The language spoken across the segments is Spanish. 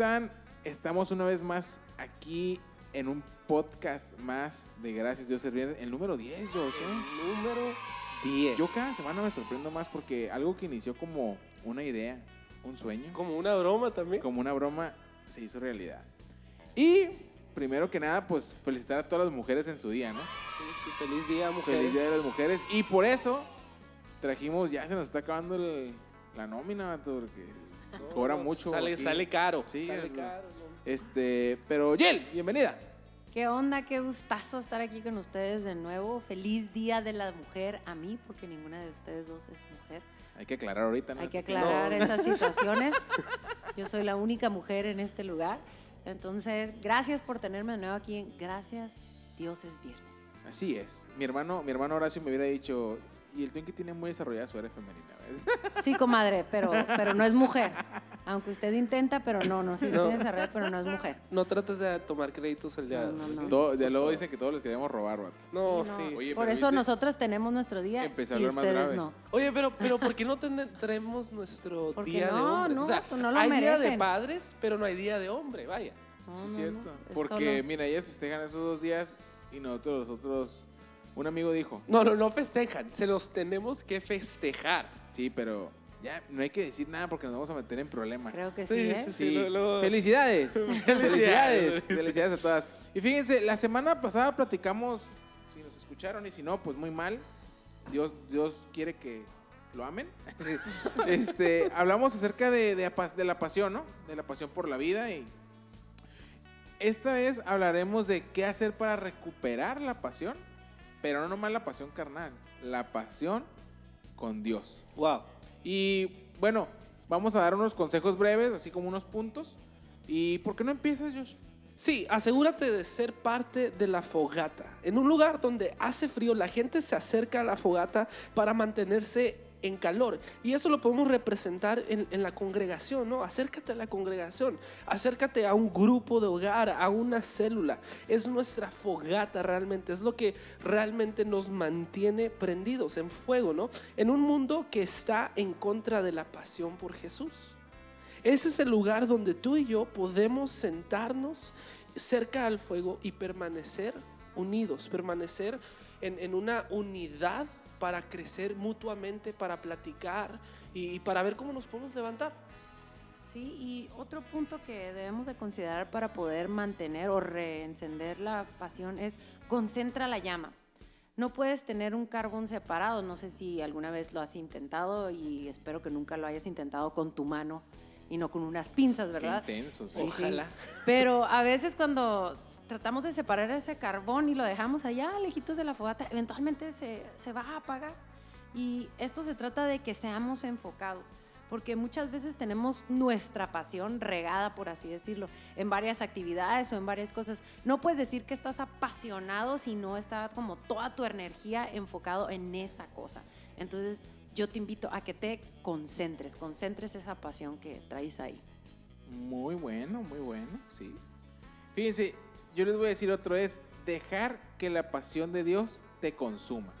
están? Estamos una vez más aquí en un podcast más de Gracias Dios Servir, el número 10, yo sé. Número 10. Yo cada semana me sorprendo más porque algo que inició como una idea, un sueño, Como una broma también. como una broma, se hizo realidad. Y primero que nada, pues felicitar a todas las mujeres en su día, ¿no? Sí, sí, feliz día, mujer. Feliz Día de las Mujeres. Y por eso trajimos, ya se nos está acabando el- la nómina, porque cobra mucho. Sale, aquí. sale caro. Sí, sale es- caro. Este, pero Yel, bienvenida. ¿Qué onda? Qué gustazo estar aquí con ustedes de nuevo. Feliz Día de la Mujer a mí, porque ninguna de ustedes dos es mujer. Hay que aclarar ahorita, ¿no? Hay que aclarar No. esas situaciones. Yo soy la única mujer en este lugar. Entonces, gracias por tenerme de nuevo aquí. en Gracias, Dios es viernes. Así es. Mi hermano, mi hermano Horacio me hubiera dicho, y el Twinkie tiene muy desarrollada su área femenina, ¿ves? Sí, comadre, pero, pero no es mujer. Aunque usted intenta, pero no, no, sí No. tiene desarrollo, pero no es mujer. No trates de tomar créditos el día No, no. Todo- ya luego dicen que todos les queremos robar, vato. No, sí. Oye, Por eso viste- nosotras tenemos nuestro día Empecé a y hablar más ustedes grave. no. Oye, pero, pero ¿por qué no tendremos nuestro Porque día de no, hombres? no, o sea, pues no lo hay día de padres, pero no hay día de hombre, vaya. No, Sí, es no, cierto. es Porque, solo- mira, ellas festejan esos dos días y nosotros, nosotros, un amigo dijo, No, no, no festejan. Se los tenemos que festejar. sí, pero ya no hay que decir nada porque nos vamos a meter en problemas. Creo que sí, Sí, ¿eh? sí, Sí, felicidades. felicidades. Felicidades. Felicidades a todas. Y fíjense, la semana pasada platicamos, si nos escucharon y si no, pues muy mal. Dios, Dios quiere que lo amen. este, hablamos acerca de, de la pasión, ¿no? De la pasión por la vida. Y esta vez hablaremos de qué hacer para recuperar la pasión, pero no nomás la pasión carnal, la pasión con Dios. Wow. Y bueno, vamos a dar unos consejos breves, así como unos puntos. ¿Y por qué no empiezas, Josh? Sí, asegúrate de ser parte de la fogata. En un lugar donde hace frío, la gente se acerca a la fogata para mantenerse en calor. Y eso lo podemos representar en, la congregación, ¿no? Acércate a la congregación, acércate a un grupo de hogar, a una célula. Es nuestra fogata realmente, es lo que realmente nos mantiene prendidos en fuego, ¿no? En un mundo que está en contra de la pasión por Jesús. Ese es el lugar donde tú y yo podemos sentarnos cerca al fuego y permanecer unidos, permanecer en una unidad para crecer mutuamente, para platicar y, y para ver cómo nos podemos levantar. Sí, y otro punto que debemos de considerar para poder mantener o reencender la pasión es concentra la llama. No puedes tener un carbón separado, no sé si alguna vez lo has intentado y espero que nunca lo hayas intentado con tu mano y no con unas pinzas, ¿verdad? Qué intenso. sí. Sí, sí. Ojalá. Pero a veces cuando tratamos de separar ese carbón y lo dejamos allá, lejitos de la fogata, eventualmente se, se va a apagar. Y esto se trata de que seamos enfocados, porque muchas veces tenemos nuestra pasión regada, por así decirlo, en varias actividades o en varias cosas. No puedes decir que estás apasionado si no está como toda tu energía enfocado en esa cosa. Entonces yo te invito a que te concentres, concentres esa pasión que traes ahí. Muy bueno, muy bueno, sí. Fíjense, yo les voy a decir otro, es dejar que la pasión de Dios te consuma.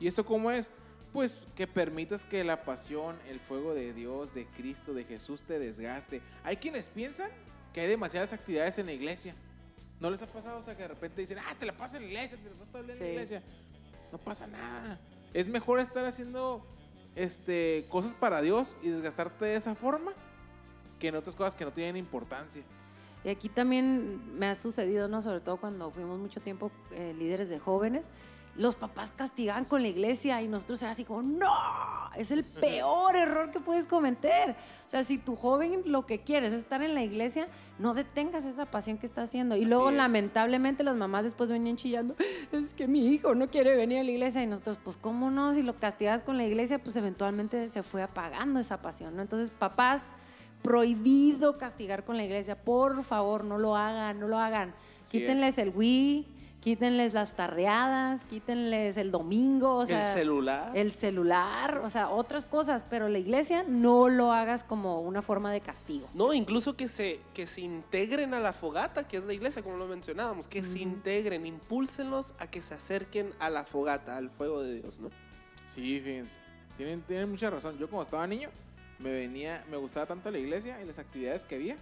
¿Y esto cómo es? Pues que permitas que la pasión, el fuego de Dios, de Cristo, de Jesús te desgaste. Hay quienes piensan que hay demasiadas actividades en la iglesia. ¿No les ha pasado? O sea, que de repente dicen, ah, te la pasas en la iglesia, te la pasas todo el día en la iglesia. No pasa nada. Es mejor estar haciendo este, cosas para Dios y desgastarte de esa forma que en otras cosas que no tienen importancia. Y aquí también me ha sucedido, ¿no? Sobre todo cuando fuimos mucho tiempo eh, líderes de jóvenes, los papás castigaban con la iglesia y nosotros era así como, no, es el peor error que puedes cometer. O sea, si tu joven lo que quieres es estar en la iglesia, no detengas esa pasión que está haciendo. Y Así luego, es. lamentablemente, las mamás después venían chillando, es que mi hijo no quiere venir a la iglesia. Y nosotros, pues, ¿cómo no? Si lo castigas con la iglesia, pues eventualmente se fue apagando esa pasión, ¿no? Entonces, papás, prohibido castigar con la iglesia. Por favor, no lo hagan, no lo hagan. Así Quítenles el Wii, quítenles las tardeadas, quítenles el domingo, o sea, el celular. el celular, o sea, otras cosas, pero la iglesia no lo hagas como una forma de castigo. No, incluso que se, que se integren a la fogata, que es la iglesia, como lo mencionábamos, que se Ujú. integren, impúlsenlos a que se acerquen a la fogata, al fuego de Dios, ¿no? Sí, fíjense. Tienen, tienen mucha razón. Yo como estaba niño, me venía, me gustaba tanto la iglesia y las actividades que había,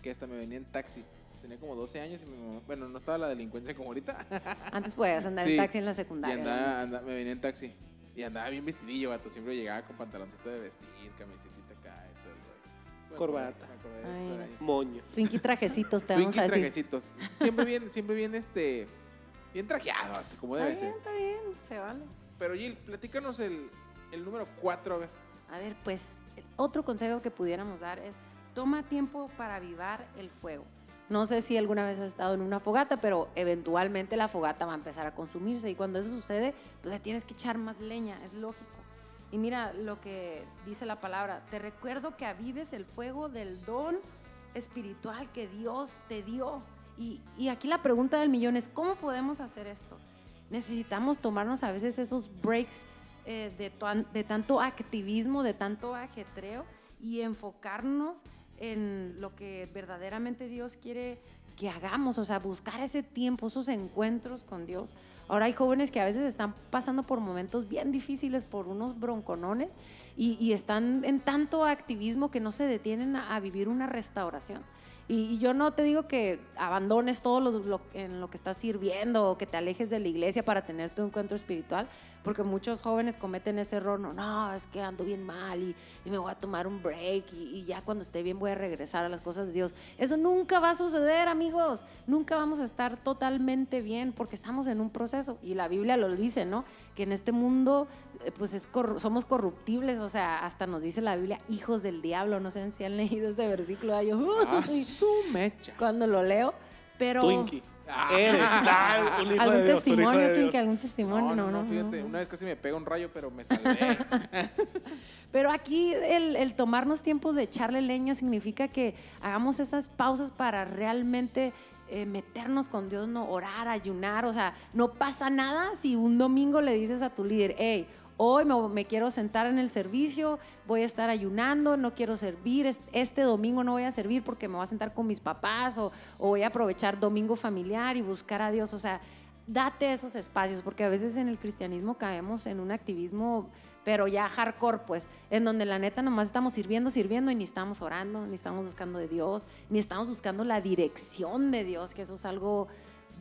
que hasta me venía en taxi. Tenía como 12 años y mi mamá- bueno, no estaba la delincuencia como ahorita. Antes podías andar Sí. en taxi en la y secundaria. andaba, anda- me venía en taxi. Y andaba bien vestidillo, vato. Siempre llegaba con pantaloncito de vestir, camisetita acá y todo el Corbata. me Ay. Moño. Twinkie trajecitos, te vamos a decir. trajecitos. Siempre bien, siempre bien, este, bien trajeado, vato, como debe Está bien, ser. está bien, se vale. Pero Jill, platícanos el, el número 4, a ver. A ver, pues otro consejo que pudiéramos dar es toma tiempo para avivar el fuego. No sé si alguna vez has estado en una fogata, pero eventualmente la fogata va a empezar a consumirse y cuando eso sucede, pues le tienes que echar más leña, es lógico. Y mira lo que dice la palabra, te recuerdo que avives el fuego del don espiritual que Dios te dio. Y, aquí la pregunta del millón es, ¿cómo podemos hacer esto? Necesitamos tomarnos a veces esos breaks eh, de, de tanto activismo, de tanto ajetreo y enfocarnos en lo que verdaderamente Dios quiere que hagamos, o sea, buscar ese tiempo, esos encuentros con Dios. Ahora hay jóvenes que a veces están pasando por momentos bien difíciles, por unos bronconones, y, están en tanto activismo que no se detienen a, vivir una restauración. Y, yo no te digo que abandones todo lo- en lo que estás sirviendo o que te alejes de la iglesia para tener tu encuentro espiritual, porque muchos jóvenes cometen ese error, no, no, es que ando bien mal y, y me voy a tomar un break y, y ya cuando esté bien voy a regresar a las cosas de Dios. Eso nunca va a suceder, amigos. Nunca vamos a estar totalmente bien porque estamos en un proceso. Y la Biblia lo dice, ¿no? Que en este mundo eh, pues es corru- somos corruptibles, o sea, hasta nos dice la Biblia, hijos del diablo. No sé si han leído ese versículo. yo, mecha. cuando lo leo, pero... Twinkie. Eres un hijo ¿Algún de Dios, un hijo testimonio, de Twinkie? Dios. ¿Algún testimonio? No, no, no, fíjate, no. una vez casi me pega un rayo, pero me salvé. Pero aquí el, el tomarnos tiempo de echarle leña significa que hagamos estas pausas para realmente eh, meternos con Dios, no orar, ayunar. O sea, no pasa nada si un domingo le dices a tu líder, hey, hoy me, me quiero sentar en el servicio, voy a estar ayunando, no quiero servir, es- este domingo no voy a servir porque me voy a sentar con mis papás o, o voy a aprovechar domingo familiar y buscar a Dios. O sea, date esos espacios, porque a veces en el cristianismo caemos en un activismo, pero ya hardcore, pues, en donde la neta nomás estamos sirviendo, sirviendo y ni estamos orando, ni estamos buscando de Dios, ni estamos buscando la dirección de Dios, que eso es algo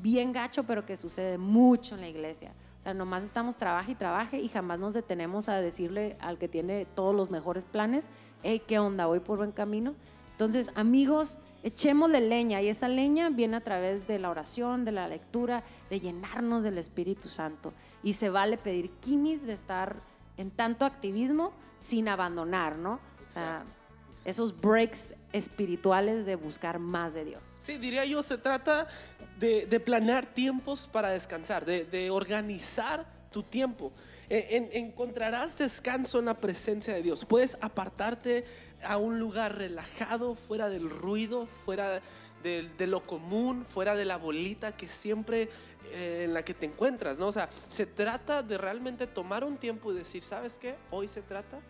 bien gacho, pero que sucede mucho en la iglesia. Sea, nomás estamos trabaje y trabaje y jamás nos detenemos a decirle al que tiene todos los mejores planes, hey, ¿qué onda? ¿Voy por buen camino? Entonces, amigos, echémosle leña y esa leña viene a través de la oración, de la lectura, de llenarnos del Espíritu Santo. Y se vale pedir quimis de estar en tanto activismo sin abandonar, ¿no? O sea, esos breaks espirituales de buscar más de Dios. Sí, diría yo, se trata de, planear tiempos para descansar, de, organizar tu tiempo. En- encontrarás descanso en la presencia de Dios. Puedes apartarte a un lugar relajado, fuera del ruido, fuera de, lo común, fuera de la bolita que siempre eh, en la que te encuentras, ¿no? O sea, se trata de realmente tomar un tiempo y decir, ¿sabes qué? Hoy se trata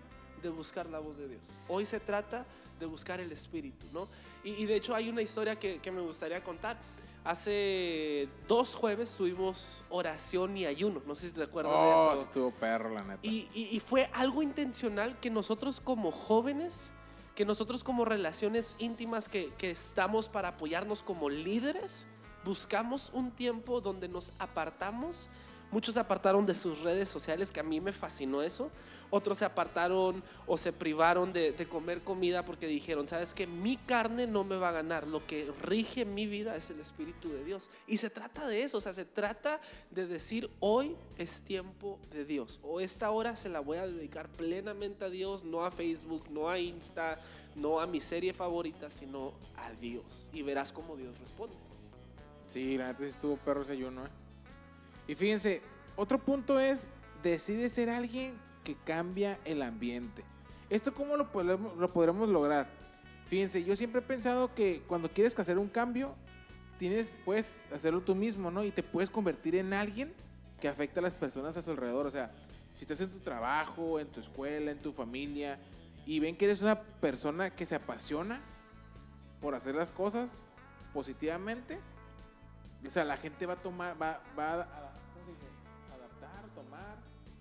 de buscar la voz de Dios. Hoy se trata de buscar el Espíritu, ¿no? Y, y de hecho hay una historia que, que me gustaría contar. Hace dos jueves tuvimos oración y ayuno. No sé si te acuerdas oh, de eso. estuvo perro, la neta. Y, y- y fue algo intencional que nosotros como jóvenes, que nosotros como relaciones íntimas que, que estamos para apoyarnos como líderes, buscamos un tiempo donde nos apartamos. Muchos se apartaron de sus redes sociales, que a mí me fascinó eso. Otros se apartaron o se privaron de, comer comida porque dijeron, sabes que mi carne no me va a ganar. Lo que rige mi vida es el Espíritu de Dios. Y se trata de eso, o sea, se trata de decir, hoy es tiempo de Dios. O esta hora se la voy a dedicar plenamente a Dios, no a Facebook, no a Insta, no a mi serie favorita, sino a Dios. Y verás cómo Dios responde. Sí, la neta estuvo perro ese ayuno, ¿eh? Y fíjense, otro punto es, decide ser alguien que cambia el ambiente. ¿Esto cómo lo podemos, lo podremos lograr? Fíjense, yo siempre he pensado que cuando quieres hacer un cambio, tienes, puedes hacerlo tú mismo, ¿no? Y te puedes convertir en alguien que afecta a las personas a su alrededor. O sea, si estás en tu trabajo, en tu escuela, en tu familia, y ven que eres una persona que se apasiona por hacer las cosas positivamente, o sea, la gente va a tomar, va, va a,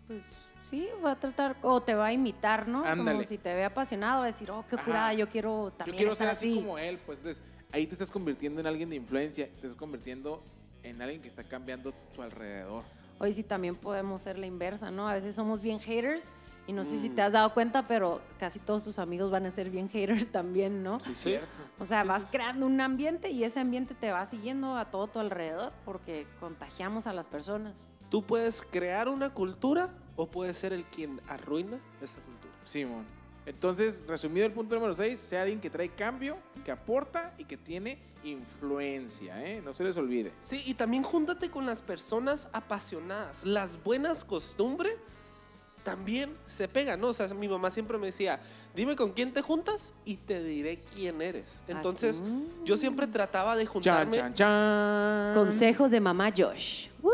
pues sí, va a tratar, o te va a imitar, ¿no? Ándale. Como si te ve apasionado, va a decir, oh, qué Ajá. curada, yo quiero Yo también quiero estar ser así así. como él, pues entonces ahí te estás convirtiendo en alguien de influencia, te estás convirtiendo en alguien que está cambiando su alrededor. Hoy sí también podemos ser la inversa, ¿no? A veces somos bien haters y no sé si Mm. te has dado cuenta, pero casi todos tus amigos van a ser bien haters también, ¿no? Sí, cierto. O sea, Sí, vas sí. creando un ambiente y ese ambiente te va siguiendo a todo tu alrededor porque contagiamos a las personas. Tú puedes crear una cultura o puedes ser el quien arruina esa cultura. Simón. Entonces, resumido el punto número 6, sea alguien que trae cambio, que aporta y que tiene influencia, ¿eh? No se les olvide. Sí, y también júntate con las personas apasionadas. Las buenas costumbres también se pegan, ¿no? O sea, mi mamá siempre me decía, dime con quién te juntas y te diré quién eres. Entonces, Aquí. yo siempre trataba de Chan, juntarme. chan, chan. Consejos de mamá Josh. Woo.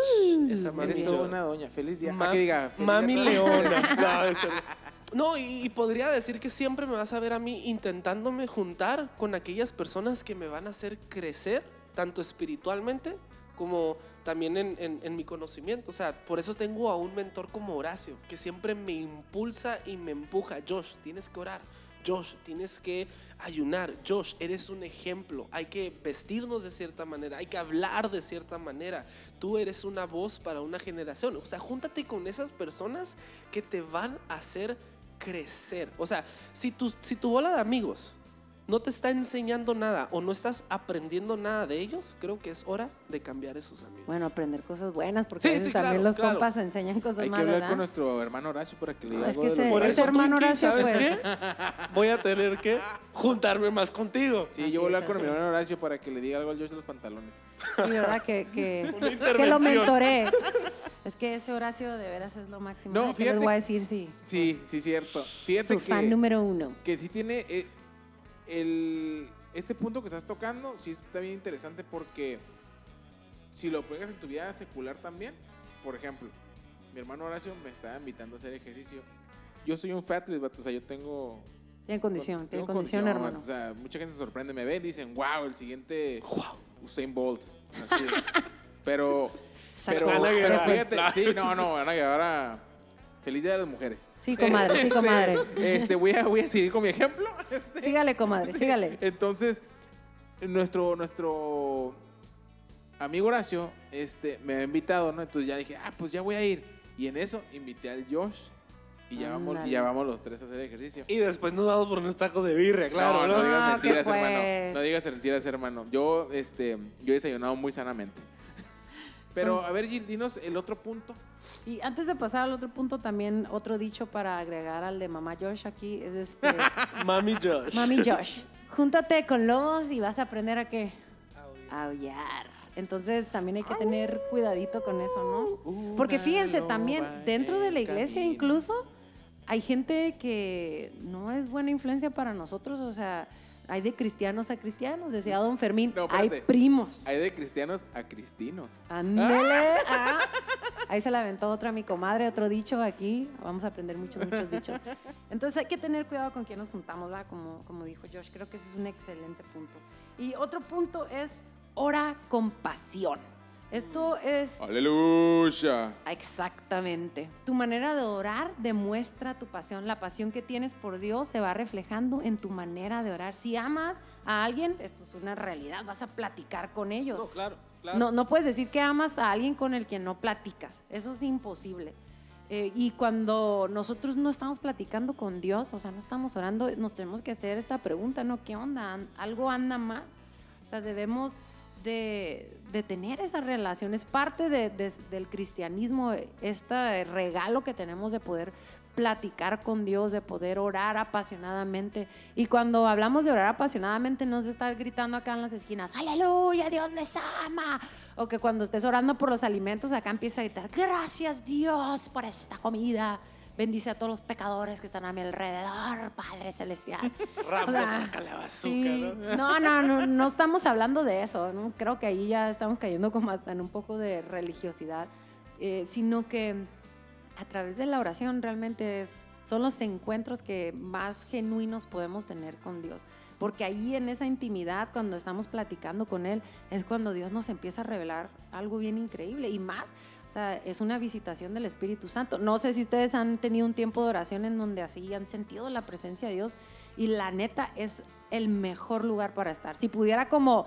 Esa Muy Eres toda una doña. Feliz día. Ma- Ah, que diga, feliz Mami día. Leona. No, eso no. No, y, y podría decir que siempre me vas a ver a mí intentándome juntar con aquellas personas que me van a hacer crecer, tanto espiritualmente como también en, mi conocimiento. O sea, por eso tengo a un mentor como Horacio, que siempre me impulsa y me empuja. Josh, tienes que orar. Josh, tienes que ayunar. Josh, eres un ejemplo. Hay que vestirnos de cierta manera, hay que hablar de cierta manera. Tú eres una voz para una generación. O sea, júntate con esas personas que te van a hacer crecer. O sea, si tu, si tu bola de amigos no te está enseñando nada o no estás aprendiendo nada de ellos, creo que es hora de cambiar esos amigos. Bueno, aprender cosas buenas, porque Sí, a veces sí, también claro, los claro. compas enseñan cosas Hay que malas. hablar con nuestro hermano Horacio para que le diga Es algo que de ese- lo Por ese eso, hermano Twinkie, Horacio, ¿sabes pues. qué? Voy a tener que juntarme más contigo. Sí, Así yo voy a hablar es, con así mi es. hermano Horacio para que le diga algo al Josh de los pantalones. Sí, ¿verdad? Que, que, que lo mentoré. Es que ese Horacio de veras es lo máximo. No, ¿eh? ¿Qué fíjate- les voy a decir? Sí. Sí, sí, cierto. Fíjate Su fan que, número uno. que sí tiene eh, el, este punto que estás tocando, sí está bien interesante porque si lo pegas en tu vida secular también, por ejemplo, mi hermano Horacio me estaba invitando a hacer ejercicio. Yo soy un fatlis, vato, o sea, yo tengo... Tiene condición, tiene tengo condición, hermano. O sea, mucha gente se sorprende, me ven y dicen, wow, el siguiente Wow. Usain Bolt. Así. pero, pero, pero fíjate, sí, no, no, Ana Guevara, feliz día de las mujeres. Sí, comadre, sí, Este, comadre. Este, voy a, voy a seguir con mi ejemplo. Sígale, comadre, sígale. Entonces, nuestro, nuestro amigo Horacio este, me ha invitado, ¿no? Entonces ya dije, ah, pues ya voy a ir. Y en eso invité al Josh y ya, vamos, y ya vamos los tres a hacer ejercicio. Y después nos vamos por unos tacos de birria, claro, no, ¿no? no digas Ah, mentiras, hermano. No digas mentiras, hermano. Yo, este, yo he desayunado muy sanamente. Pero, Pues a ver, Gil, dinos el otro punto. Y antes de pasar al otro punto, también otro dicho para agregar al de mamá Josh aquí es este, Mami Josh. mami Josh, júntate con lobos y vas a aprender a qué? A aullar. Entonces también hay que tener cuidadito con eso, ¿no? Porque fíjense también, dentro de la iglesia incluso, hay gente que no es buena influencia para nosotros, o sea, hay de cristianos a cristianos, decía don Fermín, No, hay primos. Hay de cristianos a cristinos. Ándele. ah. Ahí se la aventó otra mi comadre, otro dicho aquí. Vamos a aprender muchos, muchos dichos. Entonces hay que tener cuidado con quién nos juntamos, ¿verdad? Como, como dijo Josh. Creo que ese es un excelente punto. Y otro punto es ora con pasión. Esto es Aleluya. Exactamente. Tu manera de orar demuestra tu pasión. La pasión que tienes por Dios se va reflejando en tu manera de orar. Si amas a alguien, esto es una realidad, vas a platicar con ellos. No, claro, claro. No, no puedes decir que amas a alguien con el que no platicas. Eso es imposible. Eh, y cuando nosotros no estamos platicando con Dios, o sea, no estamos orando, nos tenemos que hacer esta pregunta, ¿no? ¿Qué onda? ¿An- ¿Algo anda mal? O sea, debemos de, tener esa relación. Es parte de- del cristianismo, este regalo que tenemos de poder platicar con Dios, de poder orar apasionadamente. Y cuando hablamos de orar apasionadamente, no es de estar gritando acá en las esquinas, aleluya, Dios les ama. O que cuando estés orando por los alimentos, acá empieza a gritar, gracias Dios por esta comida. Bendice a todos los pecadores que están a mi alrededor, Padre Celestial. Bazooka, Sí. ¿no? No, no, no, no estamos hablando de eso. ¿no? Creo que ahí ya estamos cayendo como hasta en un poco de religiosidad, eh, sino que a través de la oración realmente es, son los encuentros que más genuinos podemos tener con Dios. Porque ahí en esa intimidad, cuando estamos platicando con Él, es cuando Dios nos empieza a revelar algo bien increíble. Y más, o sea, es una visitación del Espíritu Santo. No sé si ustedes han tenido un tiempo de oración en donde así han sentido la presencia de Dios y la neta es el mejor lugar para estar. Si pudiera como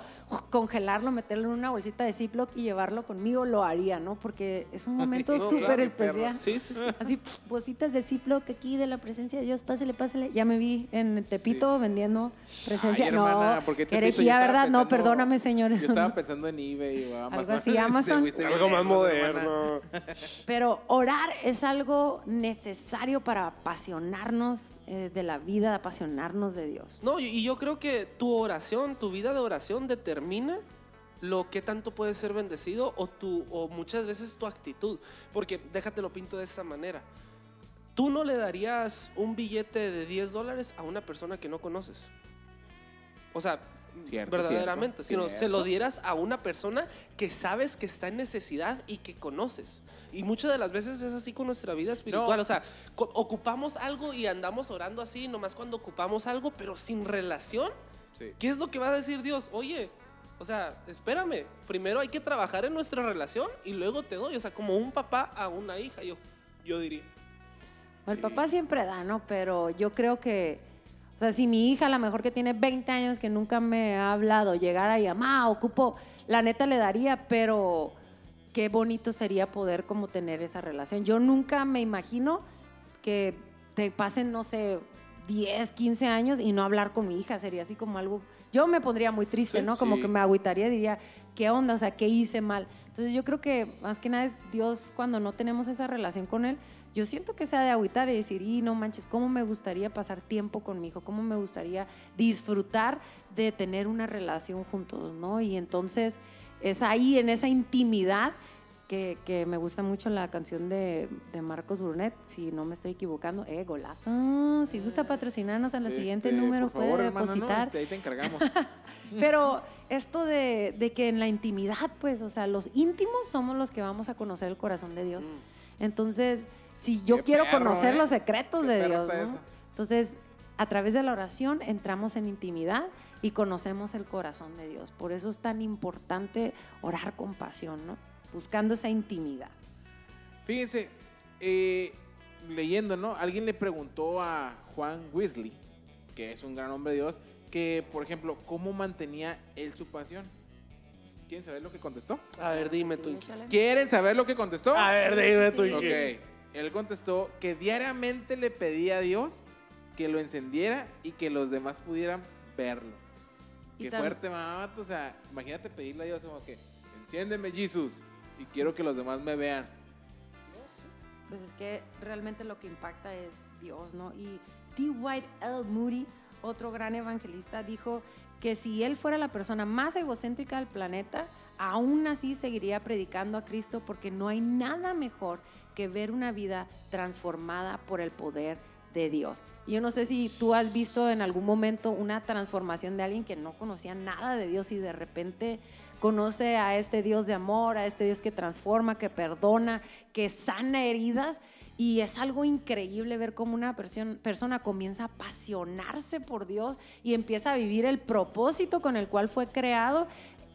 congelarlo, meterlo en una bolsita de Ziploc y llevarlo conmigo, lo haría, ¿no? Porque es un momento No, súper claro, especial. Sí, sí, sí. Así, bolsitas de Ziploc aquí de la presencia de Dios, pásele, pásele. Ya me vi en Tepito vendiendo presencia. Ay, hermana, no, ¿por qué? Yo herejía, ¿verdad? no, perdóname, señores. Yo estaba pensando en eBay o Amazon. así, Amazon. Algo más moderno. Pero orar es algo necesario para apasionarnos eh, de la vida, apasionarnos de Dios. No, y y creo que tu oración, tu vida de oración determina lo que tanto puedes ser bendecido o, tu, o muchas veces tu actitud. Porque déjate lo pinto de esta manera. Tú no le darías un billete de 10 dólares a una persona que no conoces. O sea, Cierto, verdaderamente, cierto, sino se lo dieras a una persona que sabes que está en necesidad y que conoces. Y muchas de las veces es así con nuestra vida espiritual. No. O sea, ocupamos algo y andamos orando así, nomás cuando ocupamos algo, pero sin relación. Sí. ¿Qué es lo que va a decir Dios? Oye, o sea, espérame, primero hay que trabajar en nuestra relación y luego te doy. O sea, como un papá a una hija, yo, yo diría. El Sí. papá siempre da, ¿no? Pero yo creo que, o sea, si mi hija, a lo mejor que tiene 20 años, que nunca me ha hablado, llegara y mamá, ocupo, la neta le daría, pero qué bonito sería poder como tener esa relación. Yo nunca me imagino que te pasen, no sé, 10, 15 años y no hablar con mi hija. Sería así como algo, yo me pondría muy triste, Sí, ¿no? Como sí. que me agüitaría, diría, ¿qué onda? O sea, ¿qué hice mal? Entonces yo creo que más que nada es Dios cuando no tenemos esa relación con Él, yo siento que se ha de agüitar y decir, y no manches, ¿cómo me gustaría pasar tiempo con mi hijo? ¿Cómo me gustaría disfrutar de tener una relación juntos, ¿no? Y entonces es ahí, en esa intimidad, que, que me gusta mucho la canción de, de Marcos Brunet, si no me estoy equivocando, eh, golazo. Si gusta patrocinarnos en el siguiente Este, número, por favor, puede depositar. Este, ahí te encargamos. Pero esto de, de que en la intimidad, pues, o sea, los íntimos somos los que vamos a conocer el corazón de Dios. Entonces, si yo Qué quiero perro, conocer ¿eh? los secretos Qué de Dios, ¿no? Entonces, a través de la oración entramos en intimidad y conocemos el corazón de Dios. Por eso es tan importante orar con pasión, ¿no? Buscando esa intimidad. Fíjense, eh, leyendo, ¿no? Alguien le preguntó a Juan Weasley, que es un gran hombre de Dios, que, por ejemplo, ¿cómo mantenía él su pasión? ¿Quieren saber lo que contestó? A ver, dime Sí, tú. ¿Quieren saber lo que contestó? A ver, dime tú. Sí. Ok. Él contestó que diariamente le pedía a Dios que lo encendiera y que los demás pudieran verlo. Qué fuerte, mamá. O sea, imagínate pedirle a Dios como que, enciéndeme, Jesús, y quiero que los demás me vean. Pues es que realmente lo que impacta es Dios, ¿no? Y T. White L. Moody, otro gran evangelista, dijo que si él fuera la persona más egocéntrica del planeta, aún así seguiría predicando a Cristo porque no hay nada mejor que ver una vida transformada por el poder de Dios. Yo no sé si tú has visto en algún momento una transformación de alguien que no conocía nada de Dios y de repente conoce a este Dios de amor, a este Dios que transforma, que perdona, que sana heridas. Y es algo increíble ver cómo una perso- persona comienza a apasionarse por Dios y empieza a vivir el propósito con el cual fue creado.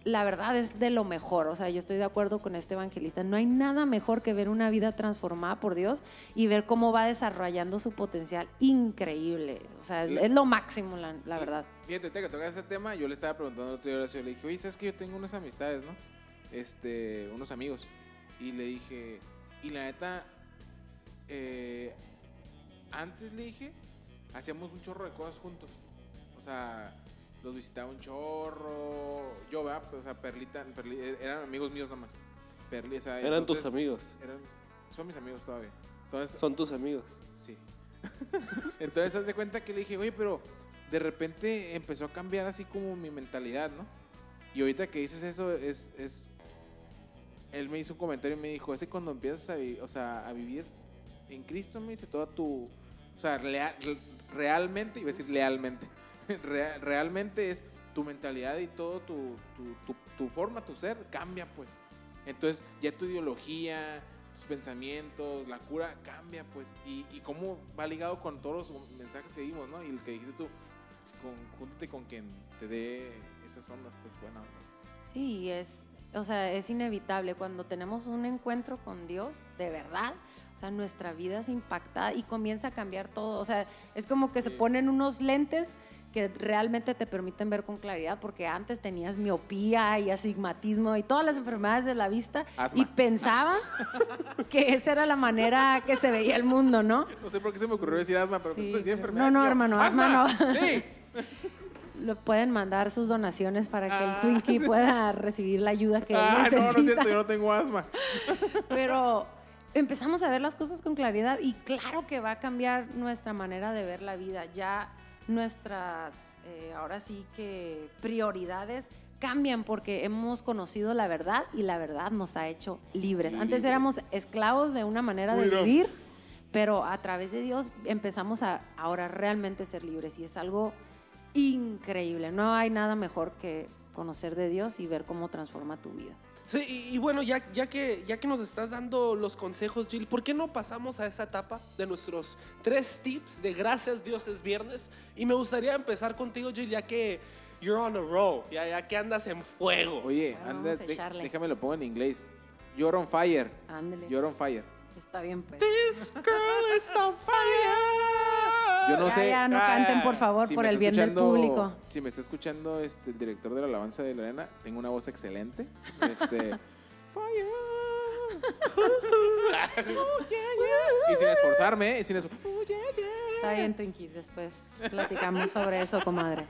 La verdad es de lo mejor, o sea, yo estoy de acuerdo con este evangelista. No hay nada mejor que ver una vida transformada por Dios y ver cómo va desarrollando su potencial increíble. O sea, es lo máximo, la, la verdad. Fíjate, que toca ese tema, yo le estaba preguntando otro día a Horacio, le dije, oye, ¿sabes que yo tengo unas amistades, no? Este, unos amigos. Y le dije, y la neta, eh, antes le dije, hacíamos un chorro de cosas juntos. O sea, los visitaba un chorro, yo, ¿verdad? O sea, Perlita, Perli- eran amigos míos nomás. Perli, o sea, Eran tus amigos. Eran, son mis amigos todavía. Entonces, Son tus amigos. Sí. Entonces, haz de cuenta que le dije, oye, pero de repente empezó a cambiar así como mi mentalidad, ¿no? Y ahorita que dices eso, es. es él me hizo un comentario y me dijo: es que cuando empiezas a, o sea, a vivir en Cristo, me dice, toda tu. O sea, lea- re- realmente, iba a decir lealmente, rea- realmente es tu mentalidad y todo tu, tu, tu, tu forma, tu ser, cambia, pues. Entonces, ya tu ideología, tus pensamientos, la cura cambia, pues. Y, y cómo va ligado con todos los mensajes que dimos, ¿no? Y el que dijiste tú, con, júntate con quien te dé esas ondas, pues buena onda. Sí, es, o sea, es inevitable. Cuando tenemos un encuentro con Dios, de verdad, o sea, nuestra vida se impacta y comienza a cambiar todo. O sea, es como que se Sí. ponen unos lentes que realmente te permiten ver con claridad, porque antes tenías miopía y astigmatismo y todas las enfermedades de la vista Asma. y pensabas que esa era la manera que se veía el mundo, ¿no? No sé por qué se me ocurrió decir asma, pero Sí, pues decía pero- enfermedad. no, no, hermano, asma no. Sí. Lo pueden mandar sus donaciones para que Ah, el Twinkie sí. pueda recibir la ayuda que Ah, no, necesita. no es cierto, yo no tengo asma. Pero empezamos a ver las cosas con claridad y claro que va a cambiar nuestra manera de ver la vida. Ya nuestras, eh, ahora sí que prioridades cambian porque hemos conocido la verdad y la verdad nos ha hecho libres. Antes éramos esclavos de una manera de vivir, pero a través de Dios empezamos a ahora realmente ser libres y es algo increíble. No hay nada mejor que conocer de Dios y ver cómo transforma tu vida. Sí, y, y bueno, ya, ya, que, ya que nos estás dando los consejos, Jill, ¿por qué no pasamos a esa etapa de nuestros tres tips de gracias Dios es viernes? Y me gustaría empezar contigo, Jill, ya que you're on a roll, ya, ya que andas en fuego. Oye, Vamos anda, de- déjame lo pongo en inglés. You're on fire. Ándele. You're on fire. Está bien, pues. This girl is on fire. Yo no ya, sé. ya, no Ah, canten, por favor, Si por el bien del público. Si me está escuchando este, el director de la alabanza de la arena, tengo una voz excelente. Este, fire. Oh, yeah, yeah. Y sin esforzarme, ¿eh? y sin esfor- Oh, yeah, yeah. Está bien, Twinkie. Después platicamos sobre eso, comadre.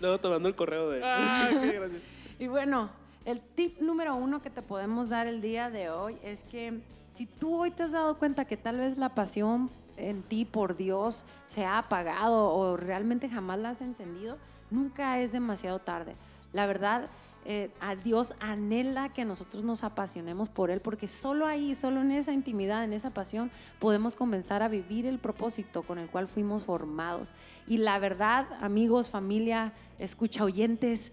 Luego te mando el correo de... Ah, qué gracias. Y bueno, el tip número uno que te podemos dar el día de hoy es que si tú hoy te has dado cuenta que tal vez la pasión en ti por Dios se ha apagado o realmente jamás la has encendido, nunca es demasiado tarde. La verdad, eh, a Dios anhela que nosotros nos apasionemos por Él, porque solo ahí, solo en esa intimidad, en esa pasión, podemos comenzar a vivir el propósito con el cual fuimos formados. Y la verdad, amigos, familia, escucha oyentes,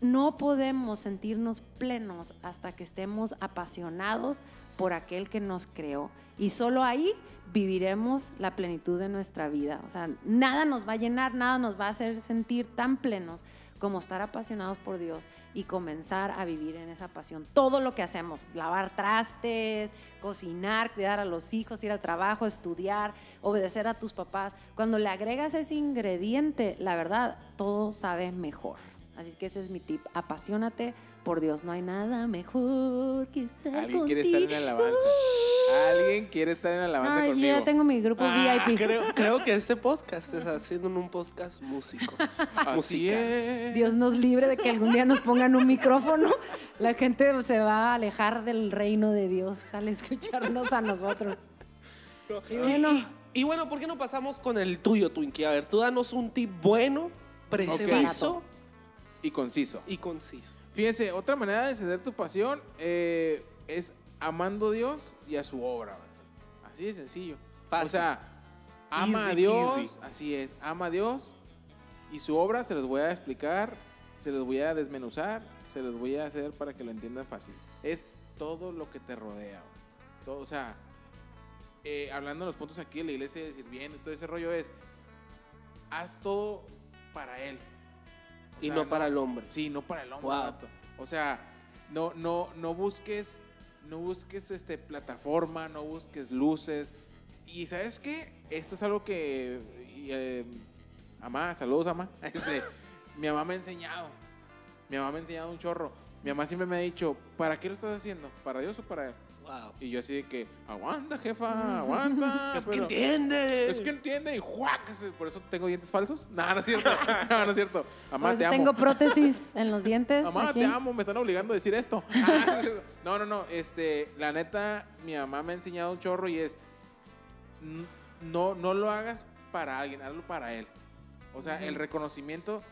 no podemos sentirnos plenos hasta que estemos apasionados por aquel que nos creó. Y solo ahí viviremos la plenitud de nuestra vida. O sea, nada nos va a llenar, nada nos va a hacer sentir tan plenos como estar apasionados por Dios y comenzar a vivir en esa pasión. Todo lo que hacemos, lavar trastes, cocinar, cuidar a los hijos, ir al trabajo, estudiar, obedecer a tus papás. Cuando le agregas ese ingrediente, la verdad, todo sabe mejor. Así es que ese es mi tip. Apasionate por Dios. No hay nada mejor que estar Alguien quiere estar en alabanza. Alguien quiere estar en alabanza Ay, yo conmigo. ya tengo mi grupo Ah, VIP. Creo, creo que este podcast está haciendo un podcast músico. Así musical. es. Dios nos libre de que algún día nos pongan un micrófono. La gente se va a alejar del reino de Dios al escucharnos a nosotros. Y bueno, Y, y bueno, ¿por qué no pasamos con el tuyo, Twinkie? A ver, tú danos un tip bueno, preciso Y conciso. y conciso. Fíjense, otra manera de encender tu pasión eh, es amando a Dios y a su obra. Así de sencillo. Fácil. O sea, ama Easy a Dios, así es, ama a Dios y su obra se los voy a explicar, se los voy a desmenuzar, se los voy a hacer para que lo entiendan fácil. Es todo lo que te rodea. Todo, o sea, eh, hablando de los puntos aquí de la iglesia de sirviendo y todo ese rollo es, haz todo para Él. O Y sea, no para el hombre. Sí, no para el hombre. Wow. O sea, no, no, no busques, no busques este plataforma, no busques luces. Y sabes qué, esto es algo que, eh, mamá, saludos, mamá. Este, mi mamá me ha enseñado. Mi mamá me ha enseñado un chorro. Mi mamá siempre me ha dicho, ¿para qué lo estás haciendo? ¿Para Dios o para él? Wow. Y yo así de que, aguanta, jefa, aguanta. Es que pero- entiende. es que entiende y ¡juac! Por eso tengo dientes falsos. No, no es cierto. No, no es cierto. por Mamá, eso te amo. tengo prótesis en los dientes. Mamá, aquí. te amo, me están obligando a decir esto. no, no, no. Este, la neta, mi mamá me ha enseñado un chorro y es n- no, no lo hagas para alguien, hazlo para él. O sea, el reconocimiento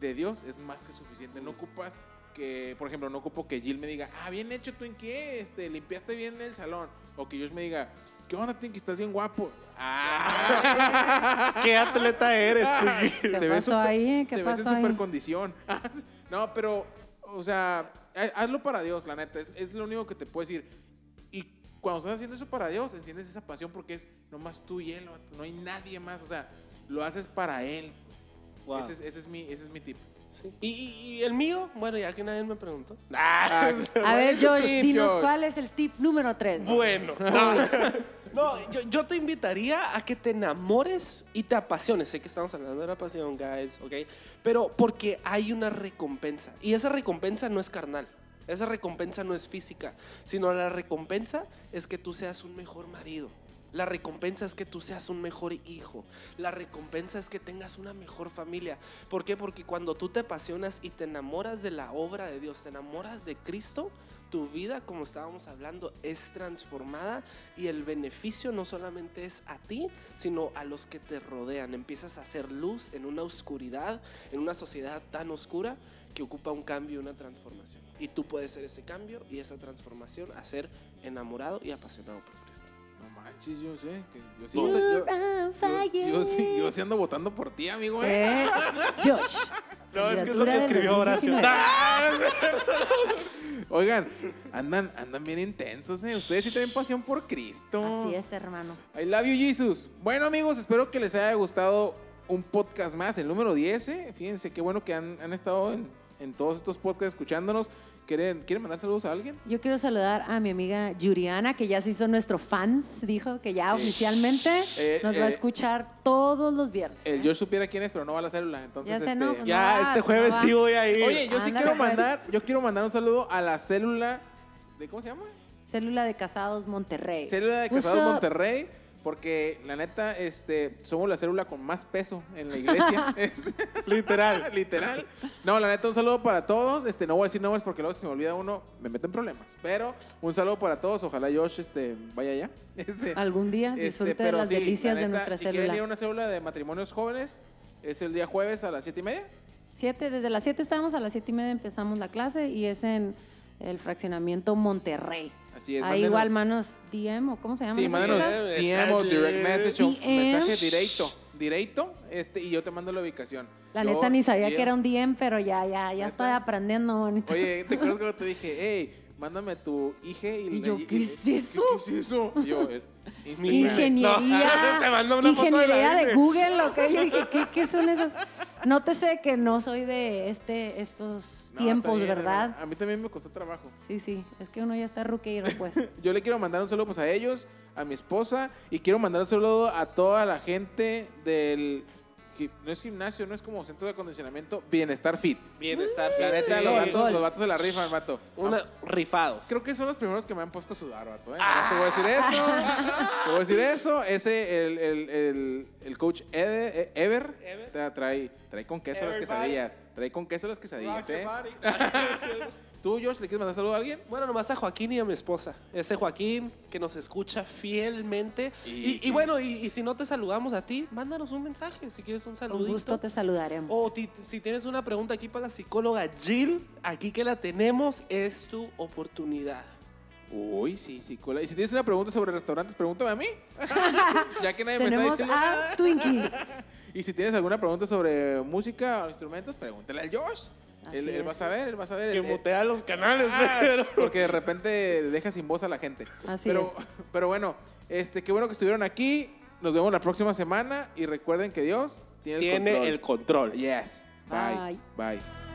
de Dios es más que suficiente. No ocupas que, por ejemplo, no ocupo que Jill me diga, ah, bien hecho, Twinkie, este, limpiaste bien el salón. O que Josh me diga, ¿qué onda, Twinkie? Estás bien guapo. Ah. ¿Qué atleta eres, Twinkie? ¿Qué Te pasó ahí? ¿Qué te ves en super condición. no, pero, o sea, ha- hazlo para Dios, la neta. Es, es lo único que te puedo decir. Y cuando estás haciendo eso para Dios, enciendes esa pasión porque es nomás tú y Él. No hay nadie más. O sea, lo haces para Él. pues. Wow. Ese, es, ese es mi, ese es mi tip. Sí. ¿Y, y- y el mío? Bueno, ya que nadie me preguntó. Ah, A ¿cuál ver, Josh, tip, dinos Josh? cuál es el tip número 3. Bueno, no, No, yo, yo te invitaría a que te enamores y te apasiones. Sé que estamos hablando de la pasión, guys, ¿ok? Pero porque hay una recompensa. Y esa recompensa no es carnal. Esa recompensa no es física, sino la recompensa es que tú seas un mejor marido. La recompensa es que tú seas un mejor hijo. La recompensa es que tengas una mejor familia. ¿Por qué? Porque cuando tú te apasionas y te enamoras de la obra de Dios, te enamoras de Cristo, tu vida, como estábamos hablando, es transformada y el beneficio no solamente es a ti, sino a los que te rodean. Empiezas a hacer luz en una oscuridad, en una sociedad tan oscura que ocupa un cambio, una transformación. Y tú puedes ser ese cambio y esa transformación a ser enamorado y apasionado por Cristo. No manches, yo sé. Que yo, sí, yo, yo, sí, yo sí ando votando por ti, amigo. ¿eh? Eh, Josh. No, es que es lo que escribió Horacio. 2019. Oigan, andan, andan bien intensos, ¿eh? Ustedes sí tienen pasión por Cristo. Así es, hermano. I love you, Jesus. Bueno, amigos, espero que les haya gustado un podcast más, el número 10. ¿eh? Fíjense qué bueno que han, han estado en, en todos estos podcasts escuchándonos. ¿Quieren, ¿Quieren mandar saludos a alguien? Yo quiero saludar a mi amiga Yuriana, que ya se hizo nuestro fans, dijo que ya oficialmente Eh, nos va a eh, escuchar todos los viernes. El yo supiera quién es, pero no va a la célula. Entonces, Ya sé, este, no, pues Ya, va, este pues jueves no sí voy a ir. Oye, yo sí quiero pues. mandar, yo quiero mandar un saludo a la célula de ¿cómo se llama? Célula de Casados Monterrey. Célula de Casados? Monterrey, porque la neta, este, somos la célula con más peso en la iglesia. este, Literal. literal. No, la neta, un saludo para todos. Este, no voy a decir nombres porque luego si se me olvida uno, me meto en problemas. Pero un saludo para todos. Ojalá Josh este, vaya allá. Este, Algún día este, disfrute de las sí, la delicias de nuestra si quieren ir a célula. una célula de matrimonios jóvenes, es el día jueves a las siete y media. Siete, desde las 7 estábamos, a las siete y media empezamos la clase y es en el fraccionamiento Monterrey. Así es. Ahí mándenos- igual, manos DM o cómo se llama. Sí, cosa? DM o direct message o DM. mensaje directo. Directo, este, y yo te mando la ubicación. La Yo, neta ni sabía DM. que era un DM, pero ya, ya, ya ¿Neta? estoy aprendiendo, bonito. Oye, ¿te acuerdas cuando te dije, hey, mándame tu IG? Y, Y yo, ¿qué es eso? ¿Qué, es eso? Y yo, el Instagram. Ingeniería. No, te mando una foto de la ingeniería de. Google, lo que yo dije, ¿qué, qué son esos? Nótese que no soy de este, estos No, tiempos, bien, ¿verdad? A mí también me costó trabajo. Sí, sí, es que uno ya está ruqueiro, pues. Yo le quiero mandar un saludo pues, a ellos, a mi esposa, y quiero mandar un saludo a toda la gente del... No es gimnasio, no es como centro de acondicionamiento, Bienestar Fit. Bienestar. La fit, neta, sí. los, vatos, Gol. los vatos de la rifa, vato. Una, rifados. Creo que son los primeros que me han puesto a sudar, vato. ¿eh? Nomás Te voy a decir eso. te voy a decir eso. Ese, el, el, el, el coach Ede- Ever, Ever. te trae, trae con queso las quesadillas. Trae con queso las quesadillas, Rock ¿eh? ¿Tú, Josh, le quieres mandar saludo a alguien? Bueno, nomás a Joaquín y a mi esposa. Ese Joaquín que nos escucha fielmente. Y Y, y sí. bueno, y, y si no te saludamos a ti, mándanos un mensaje si quieres un Con saludito. gusto te saludaremos. O ti- si tienes una pregunta aquí para la psicóloga Jill, aquí que la tenemos, es tu oportunidad. Uy, sí, cola. Y si tienes una pregunta sobre restaurantes, pregúntame a mí. ya que nadie me está Tenemos diciendo nada. a Twinkie. Y si tienes alguna pregunta sobre música o instrumentos, pregúntale al Josh. Él, él va a saber, él va a saber. Que Él- él- mutea los canales, Ah, pero... porque de repente deja sin voz a la gente. Así pero, es. pero bueno, este, qué bueno que estuvieron aquí. Nos vemos la próxima semana y recuerden que Dios tiene, Tiene el el control. control. Yes. Bye. Bye. Bye.